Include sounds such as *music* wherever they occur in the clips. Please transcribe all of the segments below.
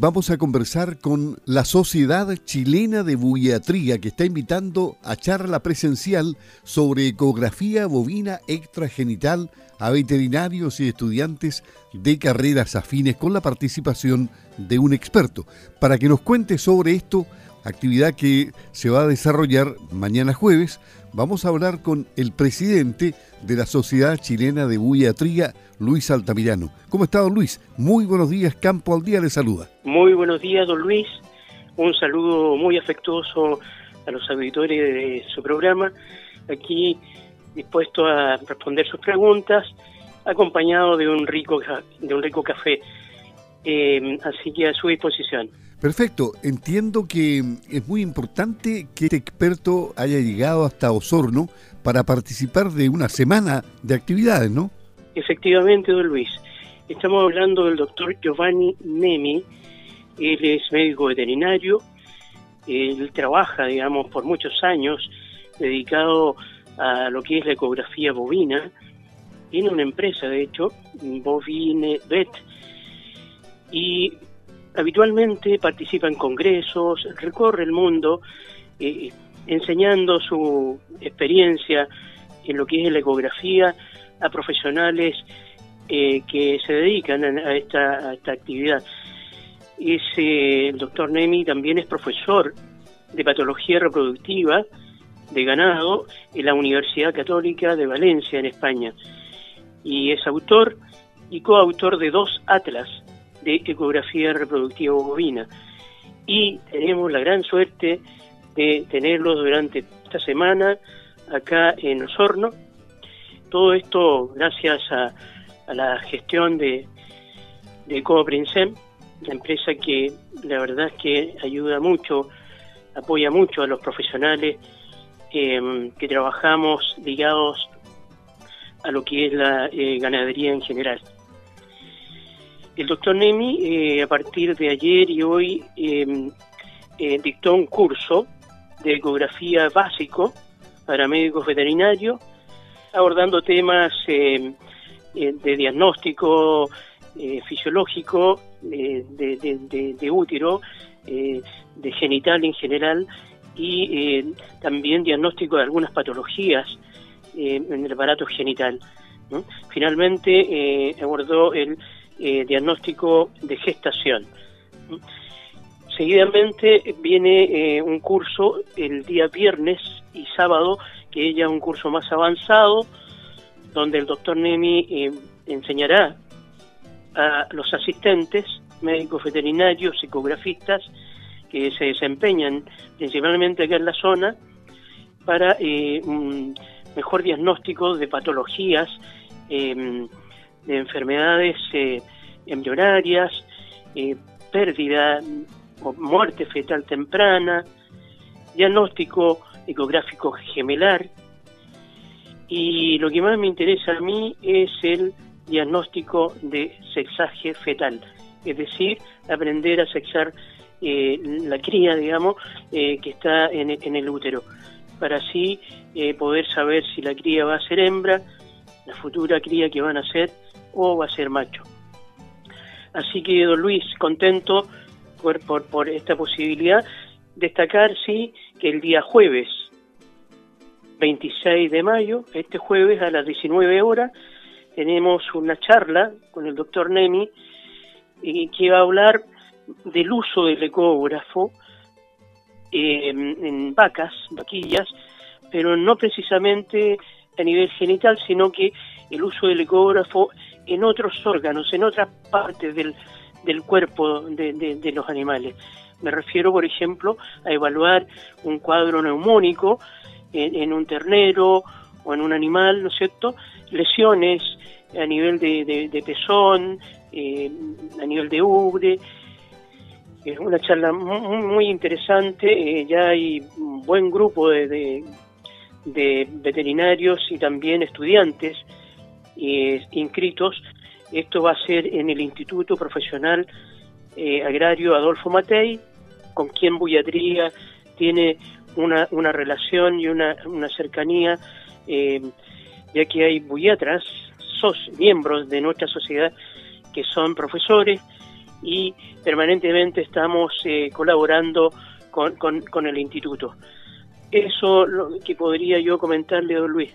Vamos a conversar con la Sociedad Chilena de Buiatría que está invitando a charla presencial sobre ecografía bovina extragenital a veterinarios y estudiantes de carreras afines con la participación de un experto. Para que nos cuente sobre esto, actividad que se va a desarrollar mañana jueves, vamos a hablar con el presidente de la Sociedad Chilena de Buiatría, Luis Altamirano. ¿Cómo está, don Luis? Muy buenos días, Campo al Día le saluda. Muy buenos días, don Luis. Un saludo muy afectuoso a los auditores de su programa. Aquí dispuesto a responder sus preguntas, acompañado de un rico, de un rico café. Eh, así que a su disposición. Perfecto, entiendo que es muy importante que este experto haya llegado hasta Osorno para participar de una semana de actividades, ¿no? Efectivamente, don Luis. Estamos hablando del doctor Giovanni Nemi. Él es médico veterinario. Él trabaja, digamos, por muchos años dedicado a lo que es la ecografía bovina. Tiene una empresa, de hecho, Bovine Vet. Y habitualmente participa en congresos, recorre el mundo eh, enseñando su experiencia en lo que es la ecografía a profesionales eh, que se dedican a esta, actividad. el doctor Nemi también es profesor de patología reproductiva de ganado en la Universidad Católica de Valencia, en España, y es autor y coautor de dos atlas de ecografía reproductiva bovina. Y tenemos la gran suerte de tenerlo durante esta semana acá en Osorno. Todo esto gracias a, la gestión de, de la empresa que la verdad es que ayuda mucho, apoya mucho a los profesionales em, que trabajamos ligados a lo que es la eh, ganadería en general. El doctor Nemi, eh, a partir de ayer y hoy, em, eh, dictó un curso de ecografía básico para médicos veterinarios, abordando temas em, eh, de diagnóstico fisiológico de, útero, de genital en general y también diagnóstico de algunas patologías en el aparato genital. Finalmente abordó el eh, diagnóstico de gestación. Seguidamente viene eh, un curso el día viernes y sábado, que ya es un curso más avanzado, donde el doctor Nemi eh, enseñará a los asistentes, médicos veterinarios, psicografistas, que se desempeñan principalmente acá en la zona, para un mejor diagnóstico de patologías de enfermedades eh, embrionarias, eh, pérdida o muerte fetal temprana, diagnóstico ecográfico gemelar. Y lo que más me interesa a mí es el diagnóstico de sexaje fetal, es decir, aprender a sexar eh, la cría, digamos, que está en, en, el útero, para así poder saber si la cría va a ser hembra, la futura cría que van a ser o va a ser macho. Así que, don Luis, contento por, por, esta posibilidad. Destacar, sí, que el día jueves 26 de mayo, este jueves a las 19 horas, tenemos una charla con el doctor Nemi que va a hablar del uso del ecógrafo eh, en vacas, vaquillas, pero no precisamente a nivel genital, sino que el uso del ecógrafo en otros órganos, en otras partes del, del cuerpo de, los animales. Me refiero, por ejemplo, a evaluar un cuadro neumónico en, un ternero o en un animal, ¿no es cierto? Lesiones a nivel de, pezón, eh, a nivel de ubre. Es una charla muy, interesante. Eh, ya hay un buen grupo de, de veterinarios y también estudiantes eh, inscritos. Esto va a ser en el Instituto Profesional eh, Agrario Adolfo Matei, con quien Bulladría tiene una, una relación y una, una cercanía, eh, ya que hay bullatras, sos, miembros de nuestra sociedad que son profesores y permanentemente estamos eh, colaborando con, con, el instituto. Eso lo que podría yo comentarle, don Luis.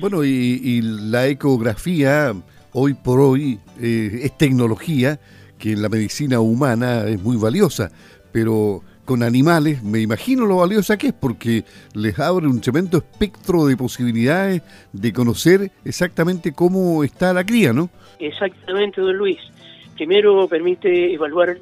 Bueno, y, la ecografía hoy por hoy eh, es tecnología que en la medicina humana es muy valiosa, pero con animales me imagino lo valiosa que es porque les abre un tremendo espectro de posibilidades de conocer exactamente cómo está la cría, ¿no? Exactamente, don Luis. Primero permite evaluar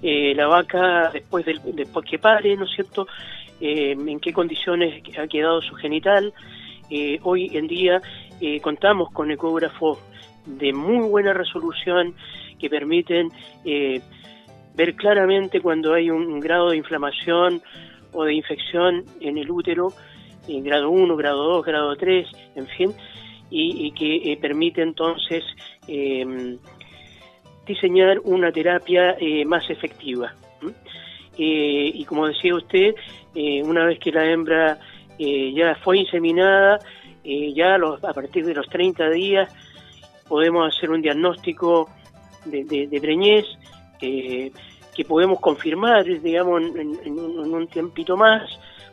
eh, la vaca después, del, después que pare, ¿no es cierto? Eh, en qué condiciones ha quedado su genital. Eh, hoy en día contamos con ecógrafos de muy buena resolución que permiten ver claramente cuando hay un grado de inflamación o de infección en el útero, en grado 1, grado 2, grado 3, en fin, y, que permite entonces diseñar una terapia eh, más efectiva. Eh, y como decía usted, eh, una vez que la hembra ya fue inseminada, ya a, partir de los 30 días podemos hacer un diagnóstico de, preñez que podemos confirmar, digamos, en, un tiempito más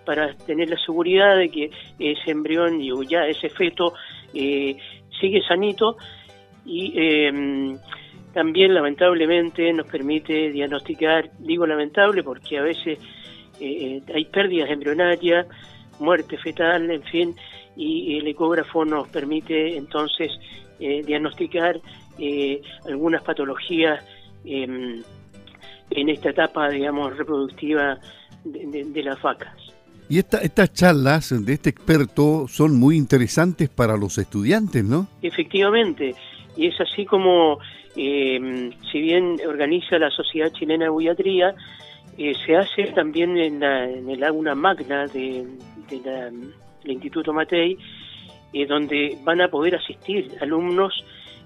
para tener la seguridad de que ese embrión y ya ese feto sigue sanito y también lamentablemente nos permite diagnosticar, digo lamentable porque a veces eh, eh, hay pérdidas embrionarias, muerte fetal, en fin, y el ecógrafo nos permite entonces eh, diagnosticar algunas patologías em, en esta etapa, digamos, reproductiva de, las vacas. Y estas charlas de este experto son muy interesantes para los estudiantes, ¿no? Efectivamente, y es así como eh, si bien organiza la Sociedad Chilena de Buiatría, eh, se hace también en, el aula magna de, del Instituto Matei, eh, donde van a poder asistir alumnos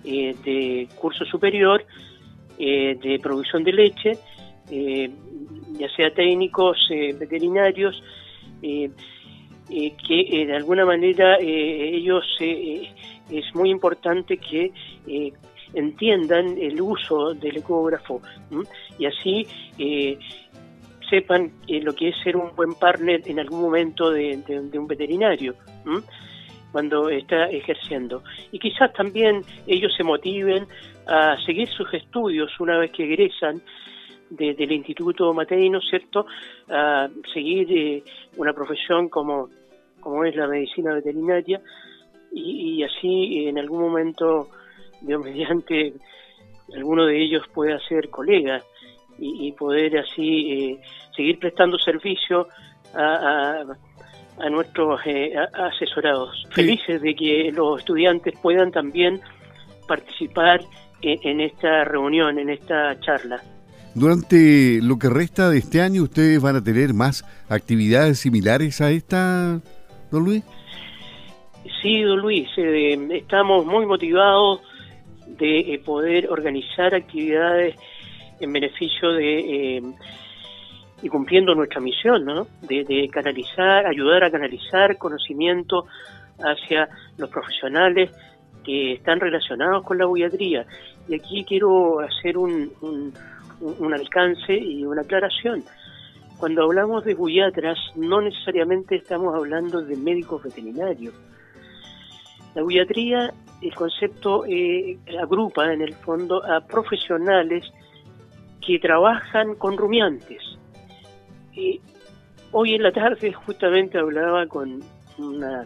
de curso superior, de producción de leche, ya sea técnicos, veterinarios, que de alguna manera ellos es muy importante que entiendan el uso del ecógrafo y así eh, sepan eh, lo que es ser un buen partner en algún momento de, un veterinario cuando está ejerciendo. Y quizás también ellos se motiven a seguir sus estudios una vez que egresan del Instituto Mateino, ¿cierto? A seguir eh, una profesión como, como es la medicina veterinaria y, y así en algún momento Dios *laughs* mediante, alguno de ellos pueda ser colega y, poder así eh, seguir prestando servicio a, a, nuestros eh, asesorados. Felices de que los estudiantes puedan también participar en, esta reunión, en esta charla. Durante lo que resta de este año, ¿ustedes van a tener más actividades similares a esta, don Luis? Sí, don Luis, eh, estamos muy motivados de eh, poder organizar actividades en beneficio de eh, y cumpliendo nuestra misión, ¿no? De, canalizar, ayudar a canalizar conocimiento hacia los profesionales que están relacionados con la buiatría. Y aquí quiero hacer un, un, alcance y una aclaración. Cuando hablamos de buiatras, no necesariamente estamos hablando de médicos veterinarios. La buiatría el concepto eh, agrupa en el fondo a profesionales que trabajan con rumiantes. Y hoy en la tarde justamente hablaba con una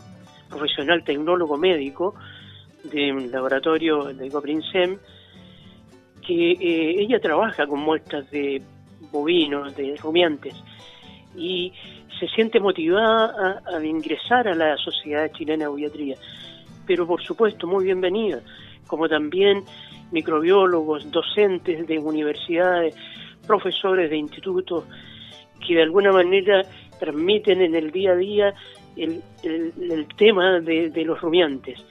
profesional tecnólogo médico de un laboratorio de Coprinsem que eh, ella trabaja con muestras de bovinos, de rumiantes, y se siente motivada a, a ingresar a la Sociedad Chilena de Buiatría pero por supuesto muy bienvenida, como también microbiólogos, docentes de universidades, profesores de institutos, que de alguna manera transmiten en el día a día el, tema de, los rumiantes.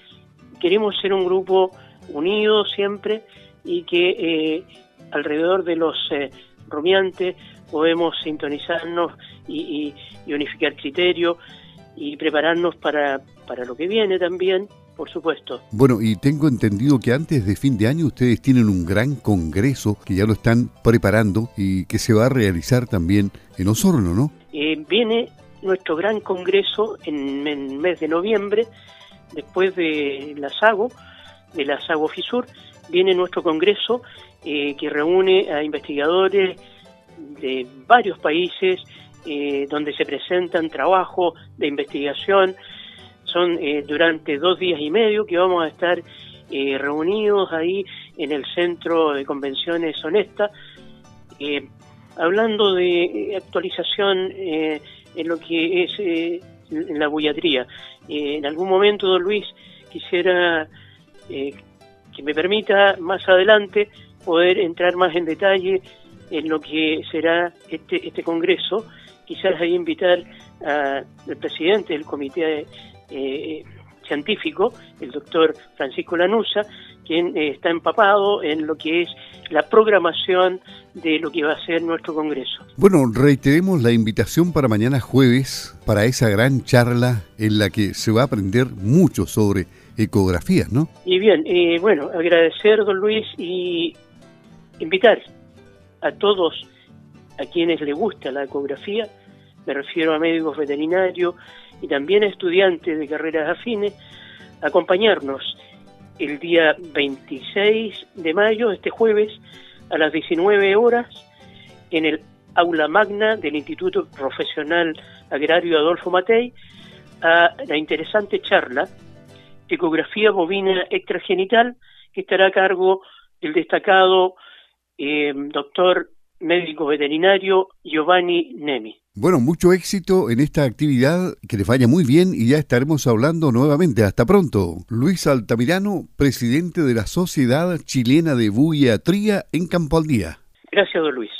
Queremos ser un grupo unido siempre y que eh, alrededor de los eh, rumiantes podemos sintonizarnos y, y unificar criterios y prepararnos para, para lo que viene también, por supuesto. Bueno, y tengo entendido que antes de fin de año ustedes tienen un gran congreso que ya lo están preparando y que se va a realizar también en Osorno, ¿no? Eh, viene nuestro gran congreso en el mes de noviembre, después de la SAGO, de la SAGO FISUR, viene nuestro congreso eh, que reúne a investigadores de varios países eh, donde se presentan trabajos de investigación. Son eh, durante dos días y medio que vamos a estar reunidos ahí en el Centro de Convenciones Honesta, hablando de actualización en lo que es la bullatría. en algún momento, don Luis, quisiera que me permita más adelante poder entrar más en detalle en lo que será este, este congreso. Quizás ahí invitar al presidente del comité eh, científico, el doctor Francisco Lanusa, quien eh, está empapado en lo que es la programación de lo que va a ser nuestro Congreso. Bueno, reiteremos la invitación para mañana jueves, para esa gran charla en la que se va a aprender mucho sobre ecografías, ¿no? Y bien, eh, bueno, agradecer, don Luis, y invitar a todos a quienes les gusta la ecografía, me refiero a médicos veterinarios y también a estudiantes de carreras afines, acompañarnos el día 26 de mayo, este jueves, a las 19 horas, en el aula magna del Instituto Profesional Agrario Adolfo Matei, a la interesante charla Ecografía bovina extragenital, que estará a cargo del destacado eh, doctor médico veterinario Giovanni Nemi. Bueno, mucho éxito en esta actividad, que les vaya muy bien y ya estaremos hablando nuevamente. Hasta pronto. Luis Altamirano, presidente de la Sociedad Chilena de Buiatría en Campo. Gracias, don Luis.